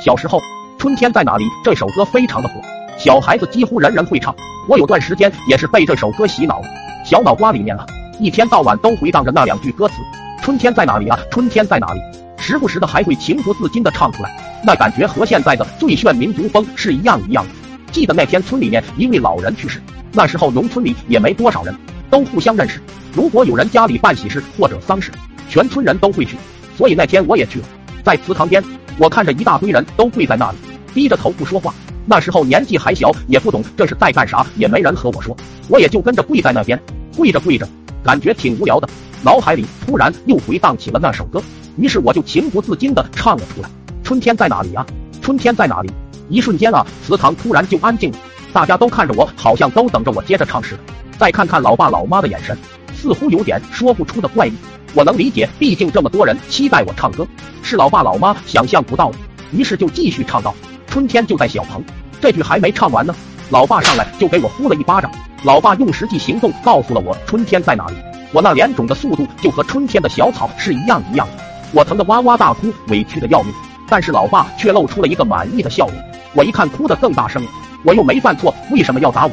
小时候，《春天在哪里》这首歌非常的火，小孩子几乎人人会唱。我有段时间也是被这首歌洗脑，小脑瓜里面啊，一天到晚都回荡着那两句歌词：“春天在哪里啊，春天在哪里。”时不时的还会情不自禁的唱出来，那感觉和现在的最炫民族风是一样一样的。记得那天村里面一位老人去世，那时候农村里也没多少人，都互相认识。如果有人家里办喜事或者丧事，全村人都会去，所以那天我也去了，在祠堂边。我看着一大堆人都跪在那里，低着头不说话。那时候年纪还小，也不懂这是在干啥，也没人和我说，我也就跟着跪在那边。跪着跪着，感觉挺无聊的，脑海里突然又回荡起了那首歌，于是我就情不自禁地唱了出来：“春天在哪里呀？春天在哪里？”一瞬间啊，祠堂突然就安静了，大家都看着我，好像都等着我接着唱似的。再看看老爸老妈的眼神，似乎有点说不出的怪异。我能理解，毕竟这么多人期待我唱歌，是老爸老妈想象不到的。于是就继续唱道：“春天就在小棚。”这句还没唱完呢，老爸上来就给我呼了一巴掌。老爸用实际行动告诉了我春天在哪里。我那脸肿的速度就和春天的小草是一样一样的，我疼得哇哇大哭，委屈的要命。但是老爸却露出了一个满意的笑容。我一看，哭得更大声了。我又没犯错，为什么要打我？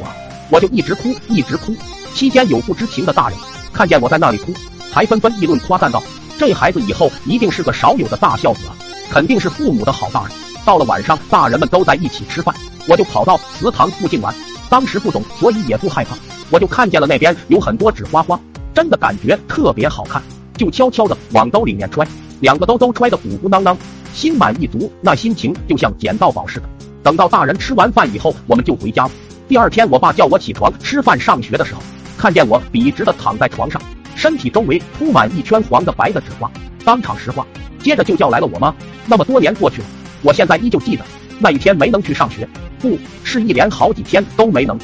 我就一直哭，一直哭。期间有不知情的大人看见我在那里哭。还纷纷议论夸赞道：“这孩子以后一定是个少有的大孝子啊，肯定是父母的好大人。”到了晚上，大人们都在一起吃饭，我就跑到祠堂附近玩。当时不懂，所以也不害怕。我就看见了那边有很多纸花花，真的感觉特别好看，就悄悄的往兜里面揣，两个兜都揣得鼓鼓囊囊，心满意足，那心情就像捡到宝似的。等到大人吃完饭以后，我们就回家了。第二天，我爸叫我起床吃饭上学的时候，看见我笔直的躺在床上。身体周围铺满一圈黄的白的纸花，当场石化。接着就叫来了我妈。那么多年过去了，我现在依旧记得那一天没能去上学，不是一连好几天都没能。